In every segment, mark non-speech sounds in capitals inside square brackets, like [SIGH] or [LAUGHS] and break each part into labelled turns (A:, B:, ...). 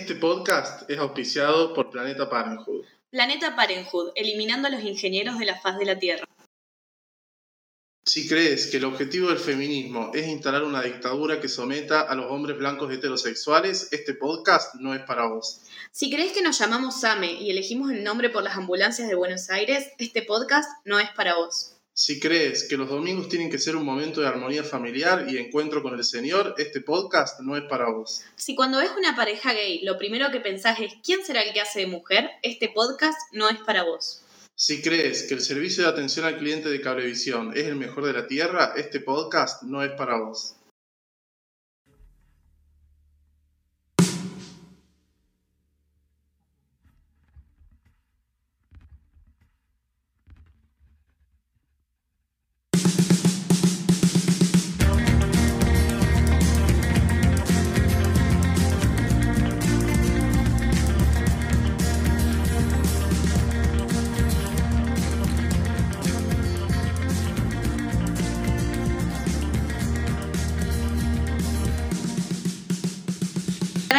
A: Este podcast es auspiciado por Planeta Parenthood.
B: Planeta Parenthood, eliminando a los ingenieros de la faz de la Tierra.
A: Si crees que el objetivo del feminismo es instalar una dictadura que someta a los hombres blancos heterosexuales, este podcast no es para vos.
B: Si crees que nos llamamos SAME y elegimos el nombre por las ambulancias de Buenos Aires, este podcast no es para vos.
A: Si crees que los domingos tienen que ser un momento de armonía familiar y encuentro con el Señor, este podcast no es para vos.
B: Si cuando ves una pareja gay lo primero que pensás es ¿quién será el que hace de mujer? Este podcast no es para vos.
A: Si crees que el servicio de atención al cliente de Cablevisión es el mejor de la Tierra, este podcast no es para vos.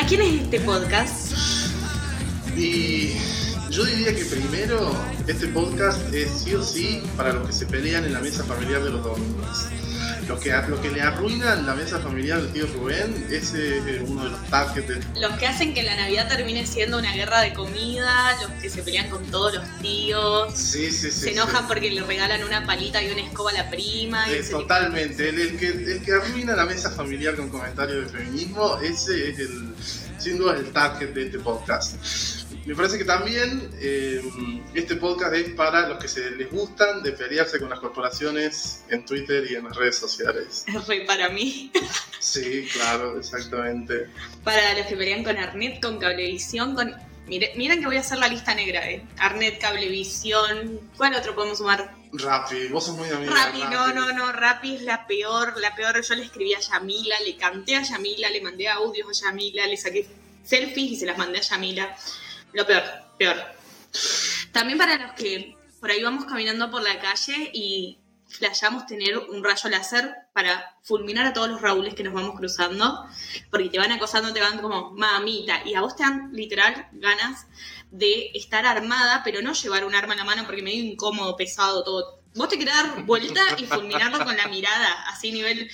B: Quién es este podcast?
A: Y yo diría que primero, este podcast es sí o sí para los que se pelean en la mesa familiar de los domingos. Los que, los que le arruinan la mesa familiar del tío Rubén, ese es uno de los targets de
B: Los que hacen que la Navidad termine siendo una guerra de comida, los que se pelean con todos los tíos,
A: Sí, sí, sí.
B: se enojan porque le regalan una palita y una escoba a la prima. y
A: Eh, totalmente. El, el que, el que arruina la mesa familiar con comentarios de feminismo, ese es el, sin duda el target de este podcast. Me parece que también eh, este podcast es para los que se les gustan de pelearse con las corporaciones en Twitter y en las redes sociales. [LAUGHS]
B: Es re para mí.
A: Sí, claro, exactamente.
B: Para los que pelean con Arnet, con Cablevisión, con... Mire- miren que voy a hacer la lista negra, ¿eh? Arnet, Cablevisión... ¿Cuál otro podemos sumar?
A: Rappi, vos sos muy amiga.
B: Rappi, no, no, no, Rappi es la peor, la peor. Yo le escribí a Yamila, le canté a Yamila, le mandé audios a Yamila, le saqué selfies y se las mandé a Yamila. Lo peor, peor. También para los que por ahí vamos caminando por la calle y flashamos tener un rayo láser para fulminar a todos los Raúles que nos vamos cruzando, porque te van acosando, te van como mamita, y a vos te dan literal ganas de estar armada, pero no llevar un arma en la mano porque medio incómodo, pesado, todo. Vos te querés dar vuelta y fulminarlo con la mirada, así nivel,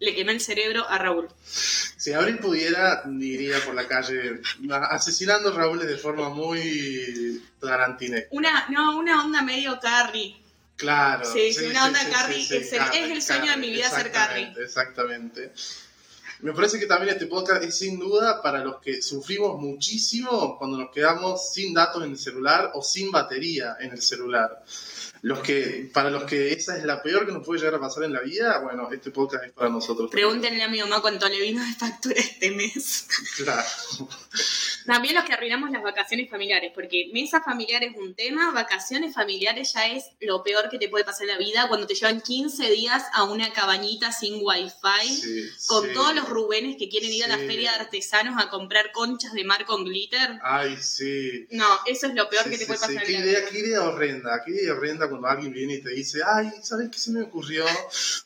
B: le quemé el cerebro a Raúl.
A: Si Abril pudiera, iría por la calle asesinando Raúles de forma muy tarantinesca.
B: Una, no, una onda medio carry.
A: Claro.
B: Sí, sí, una onda Carrie, es el- es el sueño de mi vida ser Carrie.
A: exactamente, Exactamente. Me parece que también este podcast es sin duda para los que sufrimos muchísimo cuando nos quedamos sin datos en el celular o sin batería en el celular. Los que, para los que esa es la peor que nos puede llegar a pasar en la vida, bueno, este podcast es para nosotros.
B: Pregúntenle a mi mamá cuánto le vino de factura este mes.
A: Claro.
B: También los que arruinamos las vacaciones familiares, porque mesa familiar es un tema, vacaciones familiares ya es lo peor que te puede pasar en la vida cuando te llevan 15 días a una cabañita sin wifi,
A: Sí,
B: con
A: sí.
B: todos los rubenes que quieren ir a la feria de artesanos a comprar conchas de mar con glitter.
A: Ay, sí.
B: No, eso es lo peor que te puede pasar
A: Qué
B: en la
A: idea,
B: vida.
A: qué idea horrenda, qué idea horrenda cuando alguien viene y te dice, ay, ¿sabes qué se me ocurrió?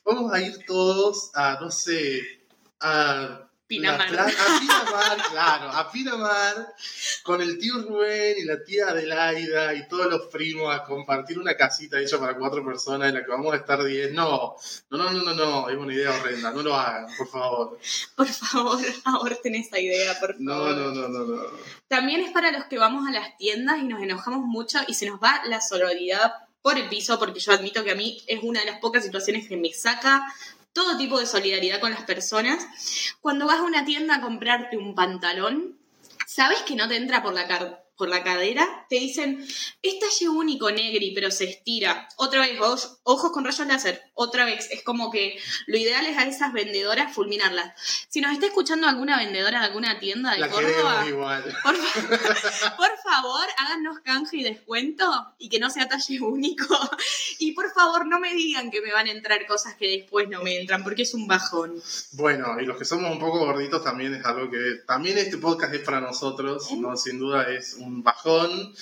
A: Vamos a ir todos a, no sé, a...
B: Pinamar.
A: la a Pinamar, claro, a Pinamar, con el tío Rubén y la tía Adelaida y todos los primos a compartir una casita hecha para cuatro personas en la que vamos a estar diez. No, no, no, no, no, no, es una idea horrenda, no lo hagan, por favor.
B: Por favor, aborten esa idea, por favor.
A: No, no, no, no, no.
B: También es para los que vamos a las tiendas y nos enojamos mucho y se nos va la solidaridad por el piso, porque yo admito que a mí es una de las pocas situaciones que me saca todo tipo de solidaridad con las personas. Cuando vas a una tienda a comprarte un pantalón, ¿sabes que no te entra por la, car- por la cadera? Te dicen, es talle único negri, pero se estira. Otra vez, ojos, con rayos láser. Otra vez, es como que lo ideal es a esas vendedoras fulminarlas. Si nos está escuchando alguna vendedora de alguna tienda de
A: La
B: Córdoba,
A: igual.
B: por, fa- [LAUGHS] por favor, háganos canje y descuento y que no sea talle único. Y por favor, no me digan que me van a entrar cosas que después no me entran, porque es un bajón.
A: Bueno, y los que somos un poco gorditos también es algo que también este podcast es para nosotros, ¿no? Sin duda es un bajón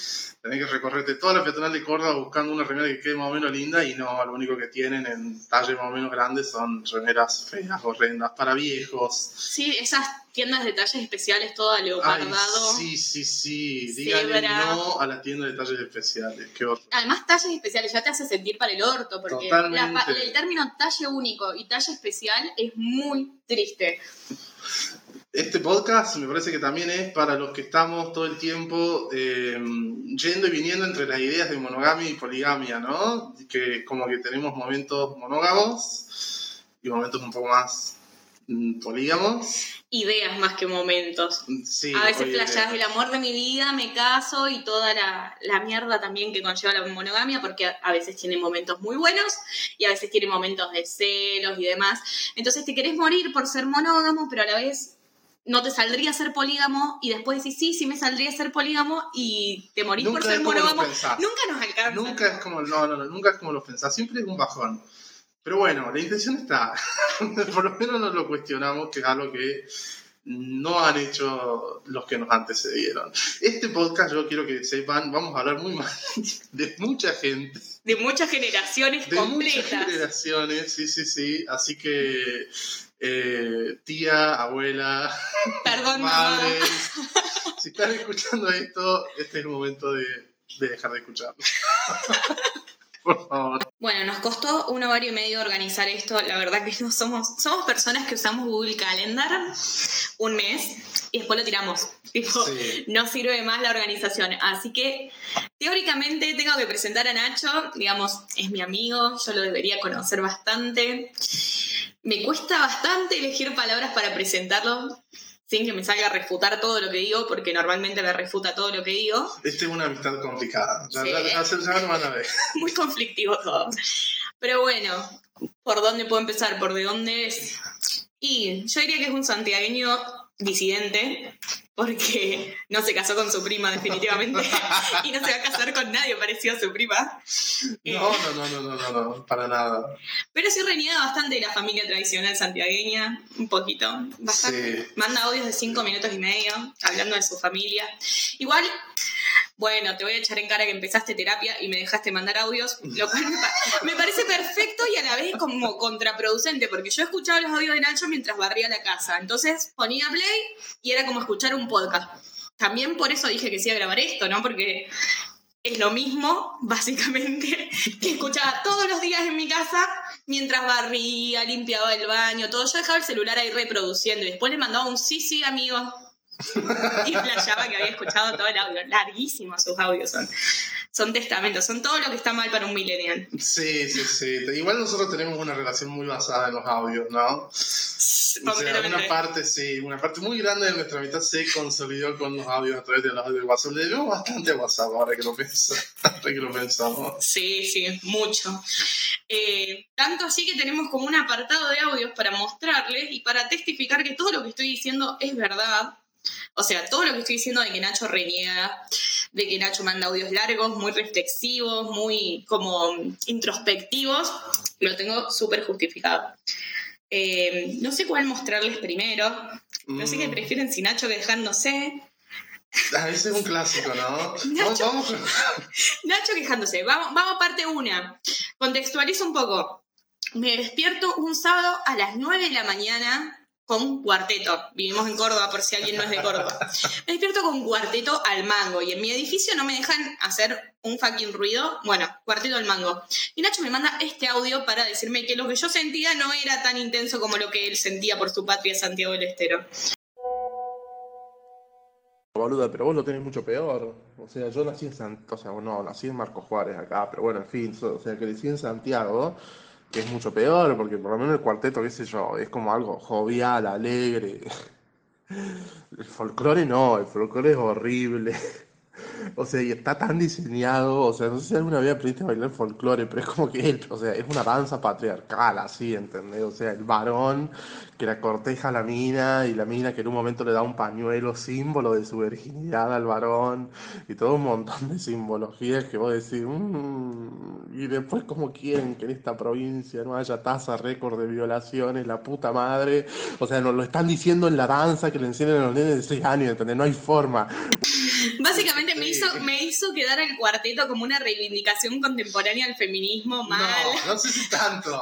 A: tenés que recorrerte toda la peatonal de Córdoba buscando una remera que quede más o menos linda y no, lo único que tienen en talles más o menos grandes son remeras feas, horrendas, para viejos.
B: Sí, esas tiendas de talles especiales, toda leopardado.
A: sí, sí, sí, díganle no a las tiendas de talles especiales, qué horror.
B: Además, talles especiales ya te hace sentir para el orto, porque el término talle único y talle especial es muy triste
A: este podcast me parece que también es para los que estamos todo el tiempo eh, yendo y viniendo entre las ideas de monogamia y poligamia, ¿no? Que como que tenemos momentos monógamos y momentos un poco más mm, polígamos.
B: Ideas más que momentos. Sí, a veces flashás el amor de mi vida, me caso y toda la, la, mierda también que conlleva la monogamia, porque a veces tiene momentos muy buenos y a veces tiene momentos de celos y demás. Entonces te querés morir por ser monógamo, pero a la vez no te saldría ser polígamo y después decís, sí, sí me saldría ser polígamo y te morís por ser monógamo. Nunca nos alcanza.
A: Nunca es como, no, no, no, nunca es como lo pensás, siempre es un bajón. Pero bueno, la intención está. [LAUGHS] por lo menos nos lo cuestionamos, que es algo que no han hecho los que nos antecedieron. Este podcast yo quiero que sepan, vamos a hablar muy mal [LAUGHS] de mucha gente.
B: De muchas generaciones
A: de
B: completas.
A: muchas generaciones, sí, sí, sí. Así que eh, tía, abuela, [LAUGHS]
B: Perdón,
A: madre. Si están escuchando esto, este es el momento de, dejar de escucharlo. [LAUGHS] Por favor.
B: Bueno, nos costó un ovario y medio organizar esto. La verdad que no somos, somos personas que usamos Google Calendar un mes y después lo tiramos. no sirve más la organización. Así que teóricamente tengo que presentar a Nacho, digamos, es mi amigo, yo lo debería conocer bastante me cuesta bastante elegir palabras para presentarlo sin que me salga a refutar todo lo que digo, porque normalmente me refuta todo lo que digo.
A: Esta es una amistad complicada. Ya, van a ver. [LAUGHS]
B: Muy conflictivo todo. Pero bueno, ¿por dónde puedo empezar? ¿Por de dónde es? Y yo diría que es un santiagueño disidente, porque no se casó con su prima definitivamente [LAUGHS] y no se va a casar con nadie parecido a su prima.
A: No, no, no, no, no, no, para nada.
B: Pero sí reniega bastante de la familia tradicional santiagueña, un poquito, bastante. Manda audios de cinco minutos y medio hablando de su familia. Igual bueno, te voy a echar en cara que empezaste terapia y me dejaste mandar audios, lo cual [LAUGHS] me, parece perfecto y a la vez como contraproducente, porque yo escuchaba los audios de Nacho mientras barría la casa. Entonces ponía play y era como escuchar un podcast. También por eso dije que sí a grabar esto, ¿no? Porque es lo mismo, básicamente, [LAUGHS] que escuchaba todos los días en mi casa mientras barría, limpiaba el baño, todo. Yo dejaba el celular ahí reproduciendo y después le mandaba un sí, sí, amigo, [LAUGHS] y flashaba que había escuchado todo el audio. Larguísimos sus audios son. Son testamentos, son todo lo que está mal para un millennial.
A: Sí, sí, sí. Igual nosotros tenemos una relación muy basada en los audios, ¿no? O sea, una parte, sí, una parte muy grande de nuestra mitad se consolidó con los audios a través de los audios de WhatsApp. Le debemos bastante a WhatsApp ahora que lo, [LAUGHS] que lo pensamos.
B: Sí, sí, mucho. Eh, tanto así que tenemos como un apartado de audios para mostrarles y para testificar que todo lo que estoy diciendo es verdad o sea, todo lo que estoy diciendo de que Nacho reniega, de que Nacho manda audios largos, muy reflexivos, muy como introspectivos, lo tengo súper justificado. Eh, no sé cuál mostrarles primero. No sé qué mm. prefieren si Nacho quejándose.
A: Ah, ese es un clásico, ¿no? [LAUGHS] Nacho, vamos, [LAUGHS]
B: Nacho quejándose. Vamos, vamos a parte una. Contextualizo un poco. Me despierto un sábado a las 9 de la mañana con cuarteto. Vivimos en Córdoba, por si alguien no es de Córdoba. Me despierto con cuarteto al mango y en mi edificio no me dejan hacer un fucking ruido. Bueno, cuarteto al mango. Y Nacho me manda este audio para decirme que lo que yo sentía no era tan intenso como lo que él sentía por su patria Santiago del Estero.
A: Boluda, pero vos lo tenés mucho peor. O sea, yo nací en Santiago, o sea, no, nací en Marcos Juárez acá, pero bueno, en fin, o sea, crecí en Santiago que es mucho peor, porque por lo menos el cuarteto, qué sé yo, es como algo jovial, alegre. [LAUGHS] El folclore no, el folclore es horrible. O sea, y está tan diseñado, o sea, no sé si alguna vez aprendiste a bailar folclore, pero es como que él, o sea, es una danza patriarcal, así, ¿entendés? O sea, el varón que la corteja a la mina y la mina que en un momento le da un pañuelo símbolo de su virginidad al varón y todo un montón de simbologías que vos decís, mmm, y después cómo quieren que en esta provincia no haya tasa récord de violaciones, la puta madre, o sea, nos lo están diciendo en la danza que le enseñan a los nenes de 6 años, ¿entendés? No hay forma. [LAUGHS]
B: Básicamente me hizo, me hizo quedar al cuarteto como una reivindicación contemporánea del feminismo mal.
A: No, no sé si tanto.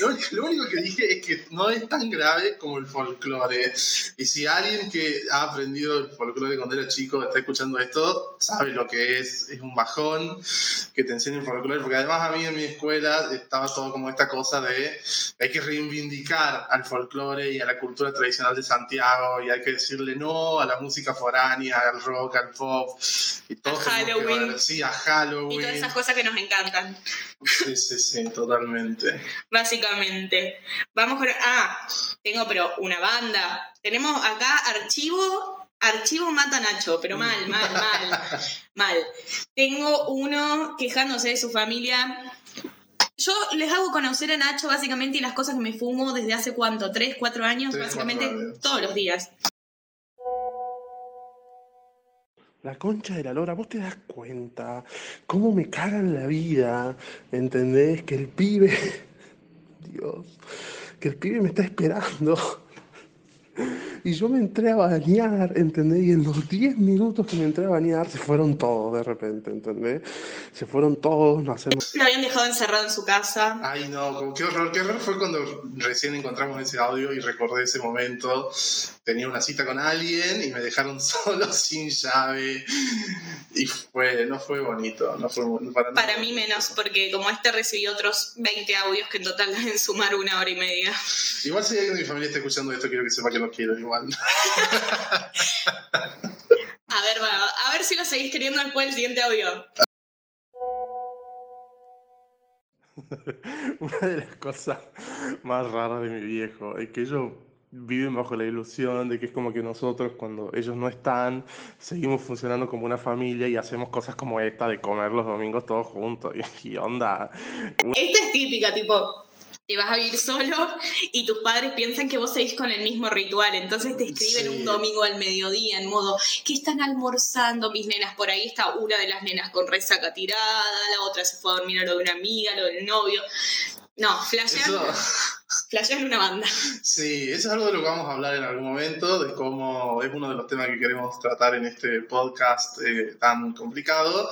A: Lo, lo único que dije es que no es tan grave como el folclore. Y si alguien que ha aprendido el folclore cuando era chico está escuchando esto, sabe lo que es. Es un bajón que te enseñen folclore. Porque además a mí en mi escuela estaba todo como esta cosa de hay que reivindicar al folclore y a la cultura tradicional de Santiago y hay que decirle no a la música foránea, al rock, al pop. Y todo
B: A Halloween.
A: Sí, a Halloween.
B: Y todas esas cosas que nos encantan.
A: Sí, sí, sí, totalmente.
B: Básicamente. Vamos con. Ah, tengo pero una banda. Tenemos acá archivo. Archivo mata a Nacho, pero mal, mal, mal. [LAUGHS] Mal. Tengo uno quejándose de su familia. Yo les hago conocer a Nacho básicamente y las cosas que me fumo desde hace cuánto, tres, cuatro años, básicamente
A: años.
B: todos los días.
C: La concha de la lora, vos te das cuenta cómo me cagan la vida, ¿entendés? Que el pibe, [LAUGHS] Dios, que el pibe me está esperando. Y yo me entré a bañar, ¿entendés? Y en los 10 minutos que me entré a bañar se fueron todos de repente, ¿entendés? Se fueron todos, no hacemos...
B: Lo habían dejado encerrado en su casa.
A: Ay, no, como- qué horror, qué horror fue cuando recién encontramos ese audio y recordé ese momento. Tenía una cita con alguien y me dejaron [LAUGHS] solo sin llave. Y fue, no fue bonito, no fue para nada.
B: Para mí menos, porque como este recibió otros 20 audios que en total [LAUGHS] deben sumar una hora y media.
A: Igual si alguien de mi familia está escuchando esto, quiero que sepa que no quiero igual.
B: A ver, va, a ver si lo seguís queriendo después del siguiente audio. [LAUGHS]
C: Una de las cosas más raras de mi viejo es que ellos viven bajo la ilusión de que es como que nosotros cuando ellos no están seguimos funcionando como una familia y hacemos cosas como esta de comer los domingos todos juntos [LAUGHS] y, y onda
B: Esta es típica, tipo, te vas a vivir solo y tus padres piensan que vos seguís con el mismo ritual, entonces te escriben
A: Sí.
B: un domingo al mediodía en modo, ¿qué están almorzando mis nenas? Por ahí está una de las nenas con resaca tirada, la otra se fue a dormir a lo de una amiga, lo del novio. No, flashean,
A: Eso, [LAUGHS]
B: flashean una banda.
A: sí, eso es algo de lo que vamos a hablar en algún momento, de cómo es uno de los temas que queremos tratar en este podcast eh, tan complicado,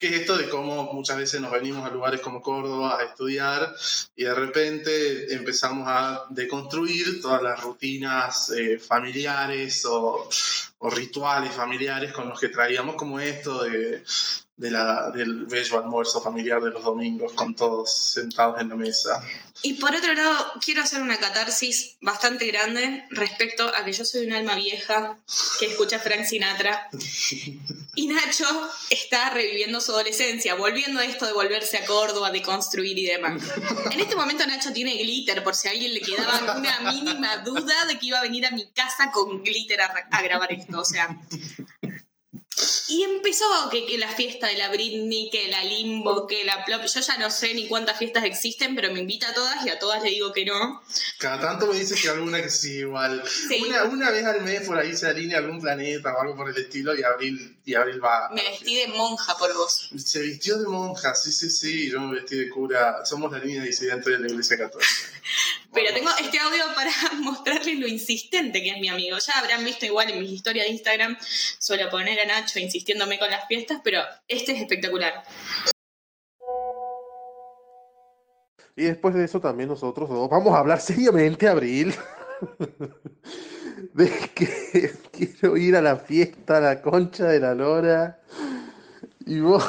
A: que es esto de cómo muchas veces nos venimos a lugares como Córdoba a estudiar y de repente empezamos a deconstruir todas las rutinas eh, familiares o, o rituales familiares con los que traíamos como esto de, de la, del bello almuerzo familiar de los domingos con todos sentados en la mesa.
B: Y por otro lado, quiero hacer una catarsis bastante grande respecto a que yo soy un alma vieja que escucha Frank Sinatra. [LAUGHS] Y Nacho está reviviendo su adolescencia, volviendo a esto de volverse a Córdoba, de construir y demás. En este momento Nacho tiene glitter, por si a alguien le quedaba una mínima duda de que iba a venir a mi casa con glitter a, a grabar esto. O sea, y empezó que, que la fiesta de la Britney, que la Limbo, que la Plop. Yo ya no sé ni cuántas fiestas existen, pero me invita a todas y a todas le digo que no.
A: Cada tanto me dice que alguna que sí, igual.
B: Sí.
A: Una, una vez al mes por ahí se alinea algún planeta o algo por el estilo y Abril, y Abril va.
B: Me vestí de monja por vos.
A: Se vistió de monja, sí, sí, sí. Yo me vestí de cura. Somos la línea disidente de la iglesia católica. [LAUGHS]
B: Pero tengo este audio para [LAUGHS] mostrarles lo insistente que es mi amigo. Ya habrán visto igual en mis historias de Instagram, suelo poner a Nacho insistiéndome con las fiestas, pero este es espectacular.
C: Y después de eso también nosotros dos vamos a hablar seriamente, Abril, [LAUGHS] de que quiero ir a la fiesta, a la concha de la lora, y vos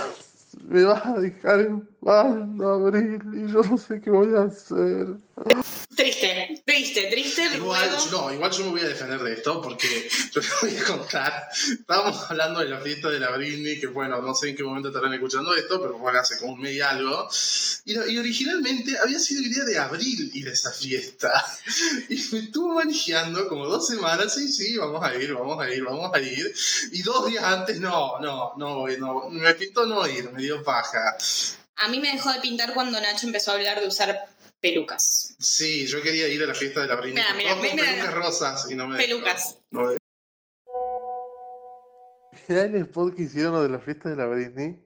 C: me vas a dejar en paz, Abril, y yo no sé qué voy a hacer.
B: Triste, triste.
A: Igual,
B: luego-
A: no, igual yo me voy a defender de esto porque [LAUGHS] yo les voy a contar. Estábamos hablando de la fiesta de la Britney, que bueno, no sé en qué momento estarán escuchando esto, pero bueno, hace como un mes y algo. Y, y originalmente había sido idea de abril ir a esa fiesta. [LAUGHS] Y me estuvo manejando como dos semanas, sí, sí, vamos a ir, vamos a ir, vamos a ir. Y dos días antes, no, no, no, voy, no, me pintó no ir, me dio paja.
B: A mí me dejó de pintar cuando Nacho empezó a hablar de usar pelucas.
A: Sí, yo quería ir a la fiesta de la.
B: Mira, mira, mira,
A: pelucas rosas y no me.
B: Pelucas.
A: No me
C: Mirá el spot que hicieron lo de la fiesta de la Britney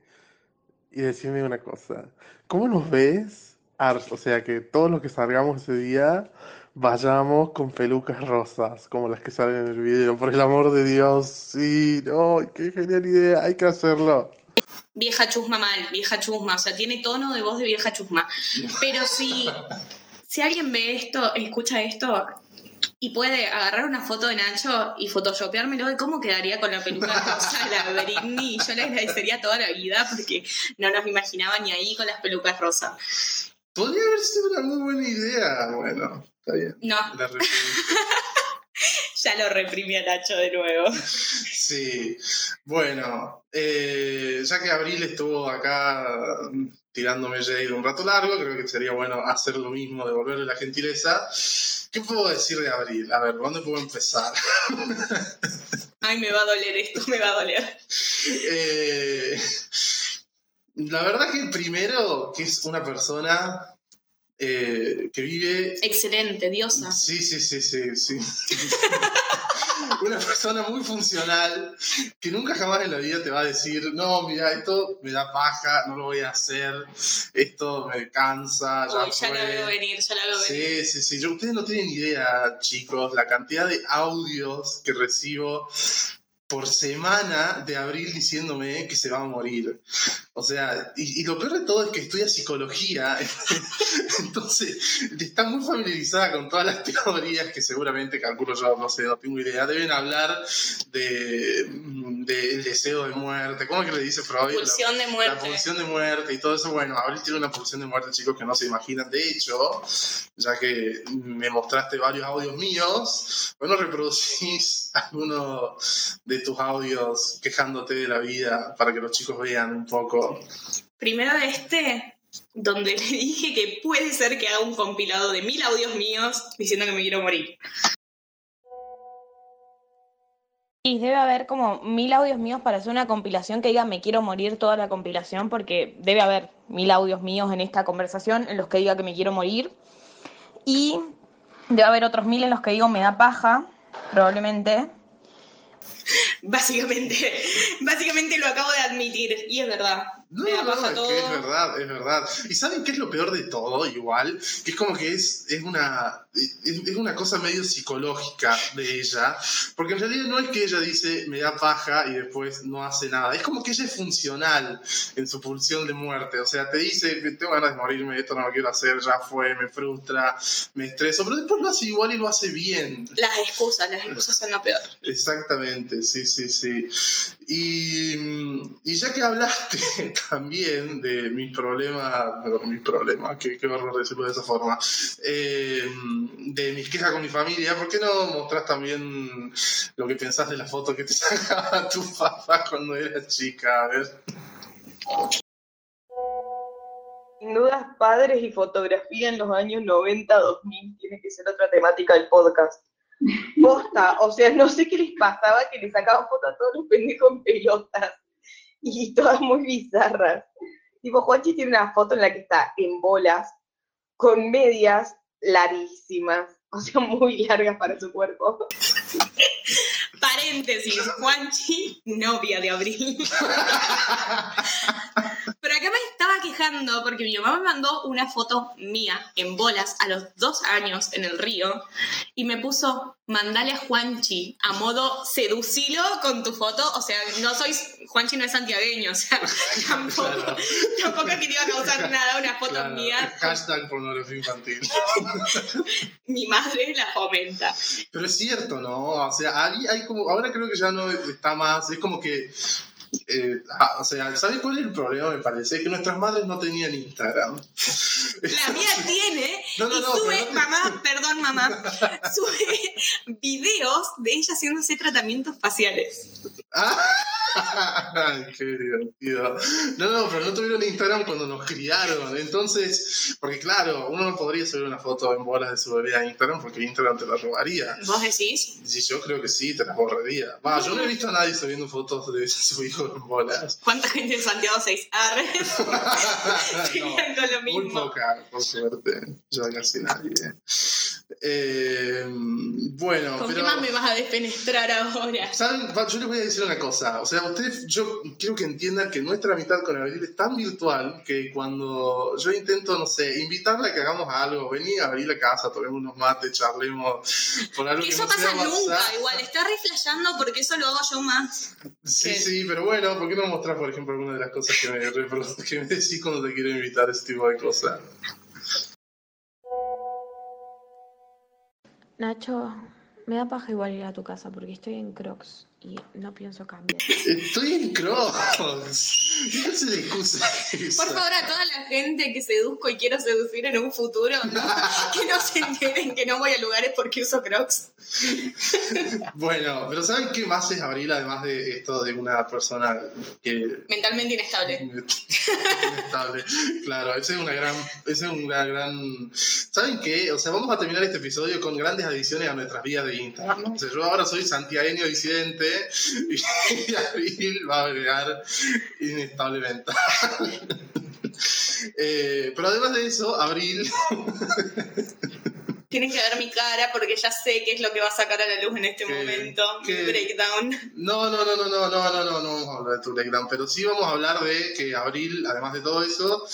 C: y decime una cosa. ¿Cómo nos ves? Ars, o sea, que todos los que salgamos ese día vayamos con pelucas rosas, como las que salen en el video. Por el amor de Dios, sí, no, qué genial idea, hay que hacerlo.
B: Vieja chusma mal, vieja chusma, o sea, tiene tono de voz de vieja chusma. Pero si, si alguien ve esto, escucha esto y puede agarrar una foto de Nacho y photoshopeármelo de cómo quedaría con la peluca rosa de la Britney, yo le agradecería toda la vida porque no nos imaginaba ni ahí con las pelucas rosas.
A: Podría haber sido una muy buena idea. Bueno, está bien.
B: No,
A: La. [LAUGHS]
B: ya lo reprimí a Nacho de nuevo. [LAUGHS]
A: Sí, bueno, eh, ya que Abril estuvo acá mm, tirándome shade un rato largo, creo que sería bueno hacer lo mismo, devolverle la gentileza. ¿Qué puedo decir de Abril? A ver, ¿dónde puedo empezar? [LAUGHS]
B: Ay, me va a doler esto, me va a doler.
A: Eh, la verdad que primero que es una persona eh, que vive
B: Excelente, diosa.
A: Sí, sí, sí, sí, sí. [LAUGHS] Una persona muy funcional que nunca jamás en la vida te va a decir, no, mira, esto me da paja, no lo voy a hacer, esto me cansa, ya
B: Uy, ya
A: fue".
B: lo veo venir, ya lo veo venir.
A: Sí, sí, sí. Yo, ustedes no tienen idea, chicos, la cantidad de audios que recibo por semana de abril diciéndome que se va a morir. O sea, y, y lo peor de todo es que estudia psicología, [LAUGHS] entonces está muy familiarizada con todas las teorías que seguramente, calculo yo, no sé, no tengo idea, deben hablar de, del deseo de muerte. ¿Cómo es que le dice Freud?
B: Pulsión de
A: La
B: muerte.
A: pulsión de muerte y todo eso, bueno, Abril tiene una pulsión de muerte, chicos, que no se imaginan. De hecho, ya que me mostraste varios audios míos, bueno, reproducís alguno de tus audios quejándote de la vida para que los chicos vean un poco.
B: Primero este, donde [LAUGHS] le dije que puede ser que haga un compilado de mil audios míos diciendo que me quiero morir.
D: Y debe haber como mil audios míos para hacer una compilación que diga me quiero morir toda la compilación, porque debe haber mil audios míos en esta conversación en los que diga que me quiero morir. Y debe haber otros mil en los que digo me da paja, probablemente.
B: Básicamente, básicamente lo acabo de admitir y es verdad.
A: No, no,
B: paja
A: es
B: todo.
A: que es verdad, es verdad. ¿Y saben qué es lo peor de todo? Igual, que es como que es, es, una, es, es una cosa medio psicológica de ella, porque en realidad no es que ella dice me da paja y después no hace nada, es como que ella es funcional en su pulsión de muerte, o sea, te dice tengo ganas de morirme, esto no lo quiero hacer, ya fue, me frustra, me estreso, pero después lo hace igual y lo hace bien.
B: Las excusas, las excusas son lo peor.
A: Exactamente, sí, sí, sí. Y, y ya que hablaste [LAUGHS] también de mis problemas, perdón, mis problemas, qué, qué horror decirlo de esa forma, eh, de mis quejas con mi familia, ¿por qué no mostrás también lo que pensás de la foto que te [LAUGHS] sacaba tu papá cuando eras chica? A ver.
E: Sin dudas, padres y fotografía en los años 90-2000 tiene que ser otra temática del podcast. Posta, o sea, no sé qué les pasaba que le sacaban fotos a todos los pendejos en pelotas y todas muy bizarras. Tipo, Juanchi tiene una foto en la que está en bolas, con medias larguísimas, o sea, muy largas para su cuerpo.
B: Paréntesis, Juanchi, novia de Abril. [LAUGHS] Quejando porque mi mamá me mandó una foto mía en bolas a los dos años en el río y me puso, mandale a Juanchi a modo seducilo con tu foto. O sea, no soy, Juanchi no es santiagueño, o sea, [LAUGHS] tampoco,
A: Claro.
B: tampoco que te iba a causar nada una foto
A: Claro,
B: mía.
A: hashtag pornografía infantil. [LAUGHS]
B: Mi madre la fomenta.
A: Pero es cierto, ¿no? O sea, ahí hay como, ahora creo que ya no está más, es como que, eh, ah, o sea, ¿sabes cuál es el problema? Me parece que nuestras madres no tenían Instagram.
B: La mía [LAUGHS] tiene
A: No, no,
B: y
A: no,
B: sube,
A: te-
B: mamá, [LAUGHS] perdón mamá, sube videos de ella haciéndose tratamientos faciales.
A: Ay, qué divertido. No, no, pero no tuvieron Instagram cuando nos criaron. Entonces, porque claro, uno no podría subir una foto en bolas de su bebé a Instagram porque Instagram te la robaría.
B: ¿Vos decís?
A: Sí, yo creo que sí, te las borraría. Va, yo no he visto a nadie subiendo fotos de su hijo en bolas.
B: ¿Cuánta gente de Santiago 6 Arre? [LAUGHS] [LAUGHS]
A: no,
B: lo
A: muy
B: mismo.
A: poca, por suerte. Ya casi nadie. Eh, bueno,
B: ¿Con
A: pero...
B: qué más me vas a despenetrar ahora?
A: Yo les voy a decir una cosa. O sea, ustedes, yo quiero que entiendan que nuestra amistad con Abril es tan virtual que cuando yo intento, no sé, invitarla a que hagamos algo, vení a abrir la casa, tomemos unos mates, charlemos por algo
B: Que
A: que
B: eso
A: no sea
B: pasa nunca, igual. Está reflejando porque eso lo hago yo más.
A: Sí,
B: que-
A: sí, pero bueno, ¿por qué no mostrar, por ejemplo, alguna de las cosas que me, [LAUGHS] que me decís cuando te quiero invitar, ese tipo de cosas?
D: Nacho, me da paja igual ir a tu casa porque estoy en Crocs y no pienso cambiar.
A: Estoy en Crocs. [LAUGHS] ¿Qué clase de excusa?
B: Por favor, a toda la gente que seduzco y quiero seducir en un futuro, ¿no? [LAUGHS] que no se enteren que no voy a lugares porque uso crocs. [LAUGHS]
A: Bueno, pero ¿saben qué más es Abril, además de esto de una persona que
B: Mentalmente inestable.
A: Inestable. Claro, esa es una gran, esa es una gran. ¿Saben qué? O sea, vamos a terminar este episodio con grandes adiciones a nuestras vías de Instagram. ¿no? O sea, yo ahora soy santiagueño disidente [LAUGHS] y Abril va a agregar inestable mental. [LAUGHS] Eh, pero además de eso, Abril
B: Tienen que ver mi cara porque ya sé qué es lo que va a sacar a la luz en este momento. Breakdown.
A: No, no, no, no, no, no, no, no, no vamos a hablar de tu breakdown, pero sí vamos a hablar de que Abril, además de todo eso,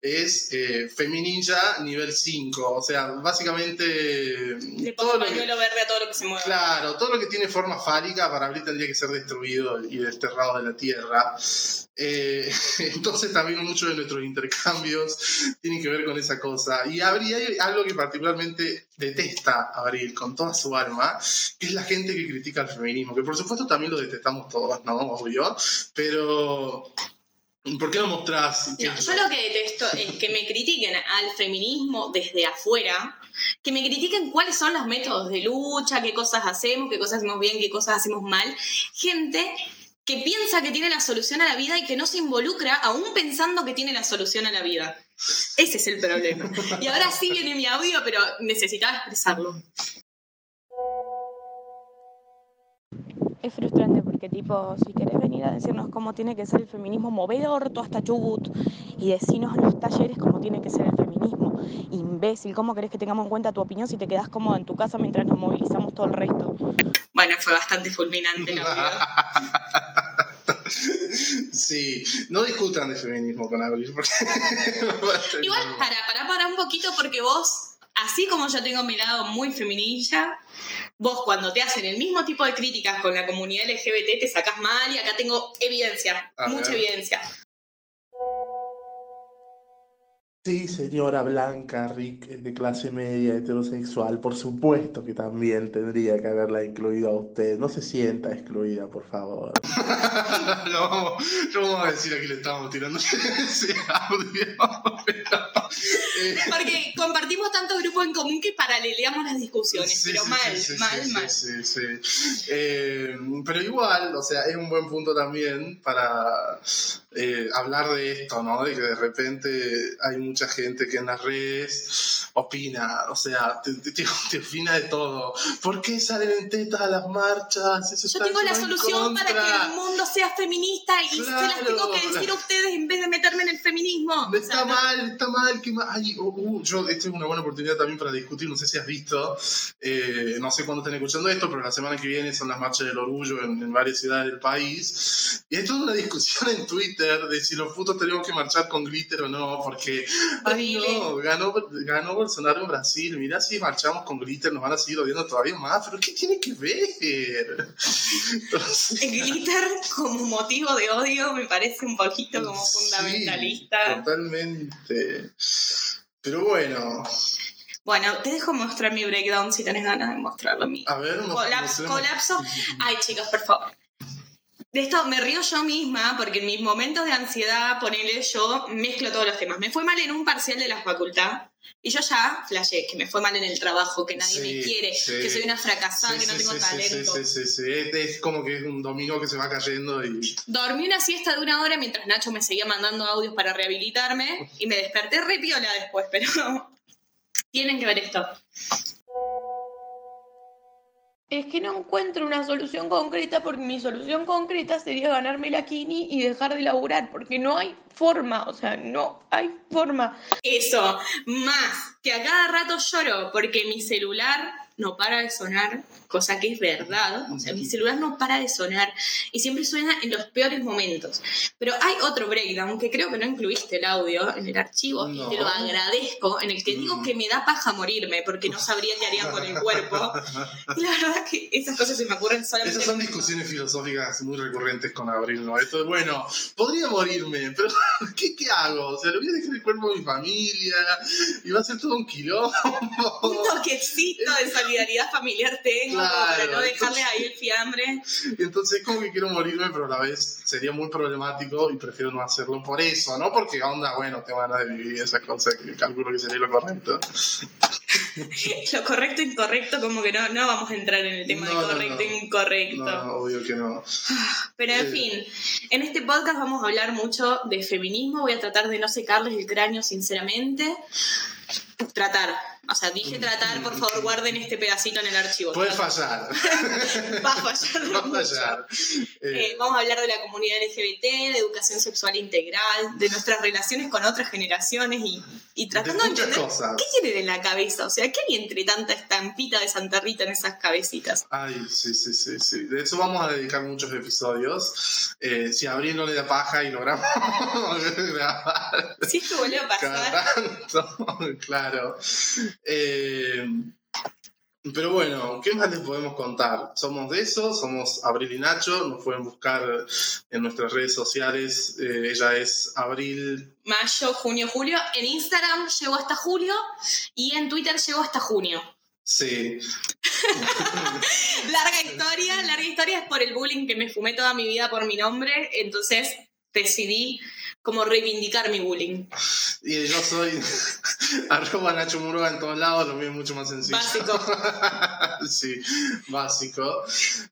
A: es eh, Femininja nivel 5. O sea, básicamente
B: Le
A: todo lo que,
B: pañuelo verde a todo lo que se mueva.
A: claro, todo lo que tiene forma fálica para Abril tendría que ser destruido y desterrado de la tierra. Eh, [LAUGHS] entonces también muchos de nuestros intercambios tienen que ver con esa cosa. Y Abril, hay algo que particularmente detesta Abril con toda su alma, es la gente que critica al feminismo, que por supuesto también lo detestamos todos, ¿no? Obvio, pero... ¿Por qué no mostrás?
B: No, yo lo que detesto es que me critiquen al feminismo desde afuera, que me critiquen cuáles son los métodos de lucha, qué cosas hacemos, qué cosas hacemos bien, qué cosas hacemos mal. Gente que piensa que tiene la solución a la vida y que no se involucra aún pensando que tiene la solución a la vida. Ese es el problema. Y ahora sí viene mi audio, pero necesitaba expresarlo.
D: Es frustrante porque, tipo, si querés venir a decirnos cómo tiene que ser el feminismo, movedor todo hasta Chubut y decirnos en los talleres cómo tiene que ser el feminismo. Imbécil, ¿cómo querés que tengamos en cuenta tu opinión si te quedás cómodo en tu casa mientras nos movilizamos todo el resto?
B: Bueno, fue bastante fulminante el audio. [LAUGHS]
A: Sí, no discutan de feminismo con Abril. Porque... [LAUGHS]
B: Igual, para, para, para un poquito, porque vos, así como yo tengo mi lado muy feminista, vos cuando te hacen el mismo tipo de críticas con la comunidad LGBT te sacás mal y acá tengo evidencia,
A: A
B: mucha evidencia.
C: Sí, señora blanca, rica, de clase media, heterosexual, por supuesto que también tendría que haberla incluido a usted. No se sienta excluida, por favor. [LAUGHS]
A: lo, vamos, lo vamos a decir aquí, le estamos tirando [LAUGHS] ese audio. pero, [LAUGHS] eh,
B: Porque compartimos tantos grupos en común que paraleleamos las discusiones,
A: Sí,
B: pero
A: sí,
B: mal,
A: sí, sí,
B: mal,
A: sí,
B: mal.
A: sí, sí. Eh, pero igual, o sea, es un buen punto también para eh, hablar de esto, ¿no? De que de repente hay mucha gente que en las redes opina, o sea, te, te- te- opina de todo. ¿Por qué salen en tetas a las marchas? Eso
B: Yo
A: está
B: tengo la solución para que el mundo sea feminista y se las
A: Claro.
B: tengo que decir a ustedes en vez de meterme en el feminismo. O sea,
A: Está
B: no-
A: mal, está mal, mal. Ay, uh, uh, yo, esta es una buena oportunidad también para discutir, no sé si has visto, eh, no sé cuándo estén escuchando esto, pero la semana que viene son las marchas del orgullo en, en varias ciudades del país. Y hay toda una [LAUGHS] discusión en Twitter de si los putos tenemos que marchar con glitter o no, porque, ay no, ganó, ganó Bolsonaro en Brasil, mirá si marchamos con glitter nos van a seguir odiando todavía más, pero ¿qué tiene que ver? Entonces,
B: glitter como motivo de odio me parece un poquito como
A: Sí,
B: fundamentalista.
A: totalmente. Pero bueno,
B: Bueno, te dejo mostrar mi breakdown si tenés ganas de mostrarlo a
A: ver,
B: colapso. Ay, chicos, por favor. De esto me río yo misma porque en mis momentos de ansiedad, ponele, yo mezclo todos los temas. Me fue mal en un parcial de la facultad y yo ya flashé que me fue mal en el trabajo, que nadie me quiere,
A: sí.
B: que soy una fracasada,
A: Sí,
B: que no tengo talento.
A: Sí, sí, sí, sí. Es, es como que es un domingo que se va cayendo y.
B: Dormí una siesta de una hora mientras Nacho me seguía mandando audios para rehabilitarme y me desperté re piola después, pero [LAUGHS] tienen que ver esto.
D: Es que no encuentro una solución concreta porque mi solución concreta sería ganarme la Kini y dejar de laburar porque no hay forma, o sea, no hay forma.
B: Eso, más que a cada rato lloro porque mi celular no para de sonar, cosa que es verdad. O sea, mi celular no para de sonar y siempre suena en los peores momentos. Pero hay otro breakdown que creo que no incluiste el audio en el archivo
A: No.
B: y te lo agradezco, en el que digo que me da paja morirme porque no sabría qué haría con el cuerpo. Y la verdad que esas cosas se me ocurren solamente.
A: Esas son discusiones filosóficas muy recurrentes con Abril, ¿no? Esto es, bueno, podría morirme, pero [LAUGHS] ¿qué, qué hago? O sea, le voy a dejar el cuerpo a mi familia y va a ser todo un quilombo.
B: Un toquecito de [LAUGHS] solidaridad familiar tengo como para
A: Claro,
B: no dejarle
A: entonces-
B: ahí el fiambre.
A: Entonces, como que quiero morirme, pero a la vez sería muy problemático y prefiero no hacerlo por eso, ¿no? Porque, onda, bueno, tengo ganas de vivir esas cosas que calculo que sería lo correcto. [LAUGHS]
B: Lo correcto e incorrecto, como que no, no vamos a entrar en el tema
A: No,
B: de correcto e
A: no.
B: incorrecto.
A: No, obvio que no.
B: Pero en
A: Eh.
B: fin, en este podcast vamos a hablar mucho de feminismo. Voy a tratar de no secarles el cráneo, sinceramente. Tratar. O sea, dije tratar, por favor, guarden este pedacito en el archivo.
A: Puede fallar. [LAUGHS]
B: Va a fallar.
A: Va a fallar.
B: Eh,
A: Eh,
B: vamos a hablar de la comunidad LGBT, de educación sexual integral, de nuestras relaciones con otras generaciones y, y tratando de, entender
A: cosas.
B: qué tienen en la cabeza. O sea, ¿qué hay entre tanta estampita de Santa Rita en esas cabecitas?
A: Ay, sí, sí, sí, sí. De eso vamos a dedicar muchos episodios. Eh, si Abril no le da paja y logramos [LAUGHS] grabar
B: Si esto vuelve a pasar.
A: cada tanto, [LAUGHS] claro. Eh, pero bueno, ¿qué más les podemos contar? Somos de eso, somos Abril y Nacho, nos pueden buscar en nuestras redes sociales. Eh, ella es Abril.
B: Mayo, junio, julio. En Instagram llegó hasta julio y en Twitter llegó hasta junio.
A: Sí, [LAUGHS]
B: Larga historia, larga historia es por el bullying que me fumé toda mi vida por mi nombre, entonces decidí como reivindicar mi bullying.
A: y yo soy [LAUGHS] arroba Nacho Murga en todos lados, lo mío es mucho más sencillo.
B: Básico. [LAUGHS]
A: sí, básico.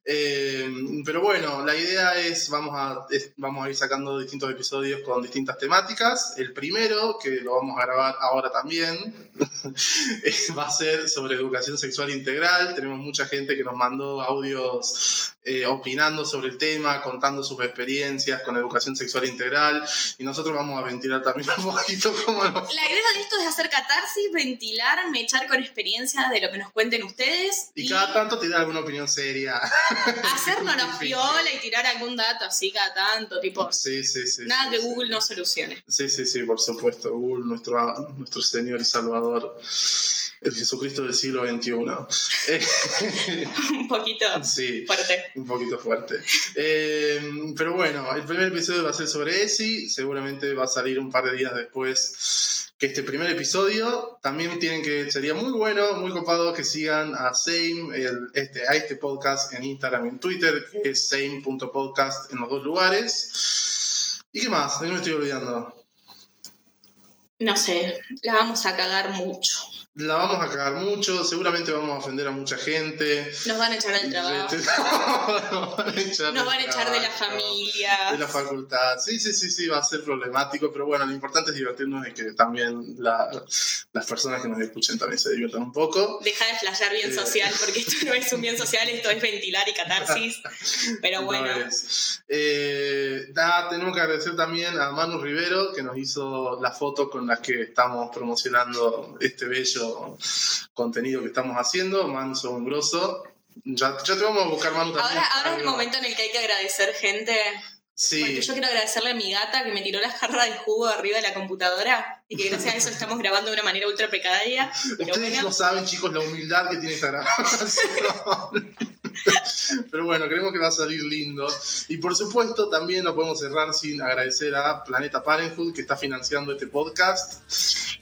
A: Eh, pero bueno, la idea es, vamos a, es- vamos a ir sacando distintos episodios con distintas temáticas. El primero, que lo vamos a grabar ahora también, [LAUGHS] va a ser sobre educación sexual integral. Tenemos mucha gente que nos mandó audios eh, opinando sobre el tema, contando sus experiencias con educación sexual integral. Y nosotros vamos a ventilar también [LAUGHS] un poquito cómo nos
B: La idea de esto es hacer catarsis, ventilar, me echar con experiencias de lo que nos cuenten ustedes
A: Y
B: y,
A: cada tanto tirar alguna opinión seria. [LAUGHS]
B: hacernos [LAUGHS]
A: Difícil.
B: piola y tirar algún dato así cada tanto, tipo,
A: Sí, sí, sí.
B: nada
A: sí,
B: que
A: sí.
B: Google no solucione.
A: Sí, sí, sí, por supuesto. Google, nuestro, nuestro Señor y Salvador, el Jesucristo del siglo XXI. [LAUGHS] Eh,
B: Un poquito
A: sí,
B: fuerte.
A: un poquito fuerte. Eh, pero bueno, el primer episodio va a ser sobre ESI. Seguramente va a salir un par de días después que este primer episodio. También tienen que, sería muy bueno, muy copado que sigan a Same, el- este, a este podcast en Instagram y en Twitter, que es same.podcast en los dos lugares. ¿Y qué más? Ahí me estoy olvidando.
B: No sé, la vamos a cagar mucho.
A: La vamos a cagar mucho, seguramente vamos a ofender a mucha gente.
B: Nos van a echar del trabajo. [LAUGHS]
A: Nos van a echar,
B: Nos van a echar de la familia.
A: De la facultad. Sí, sí, sí, sí, va a ser problemático, pero bueno, lo importante es divertirnos y que también la- las personas que nos escuchen también se diviertan un poco.
B: Deja de flashear bien
A: Eh.
B: social, porque esto no es un bien social, esto es ventilar y catarsis. [LAUGHS] Pero bueno,
A: No. Eh, da- tenemos que agradecer también a Manu Rivero que nos hizo la foto con la que estamos promocionando este bello contenido que estamos haciendo. Manu, sos un grosso. Ya, ya te vamos a buscar, Manu, también.
B: ahora, ahora es el momento en el que hay que agradecer gente.
A: Sí,
B: Porque yo quiero agradecerle a mi gata que me tiró la jarra de jugo arriba de la computadora y que gracias a eso estamos grabando de una manera ultra precaria.
A: Ustedes
B: bueno,
A: no saben, chicos, la humildad que tiene esta grabación. [LAUGHS] [LAUGHS] Pero bueno, creemos que va a salir lindo. Y por supuesto, también no podemos cerrar sin agradecer a Planeta Parenthood, que está financiando este podcast.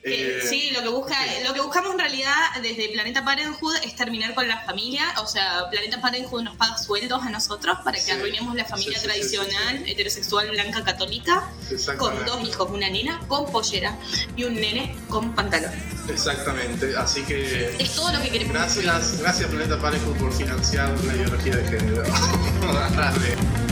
B: que
A: Eh,
B: sí, lo que, busca, lo que buscamos en realidad desde Planeta Parenthood es terminar con la familia. O sea, Planeta Parenthood nos paga sueldos a nosotros para que
A: Sí.
B: arruinemos la familia
A: Sí, sí,
B: tradicional, heterosexual, blanca, católica, con dos hijos, una nena con pollera y un nene con pantalón.
A: Exactamente. Así que
B: Es todo lo que queremos.
A: gracias, gracias Planeta Parenthood por financiar ideología de género. Dale.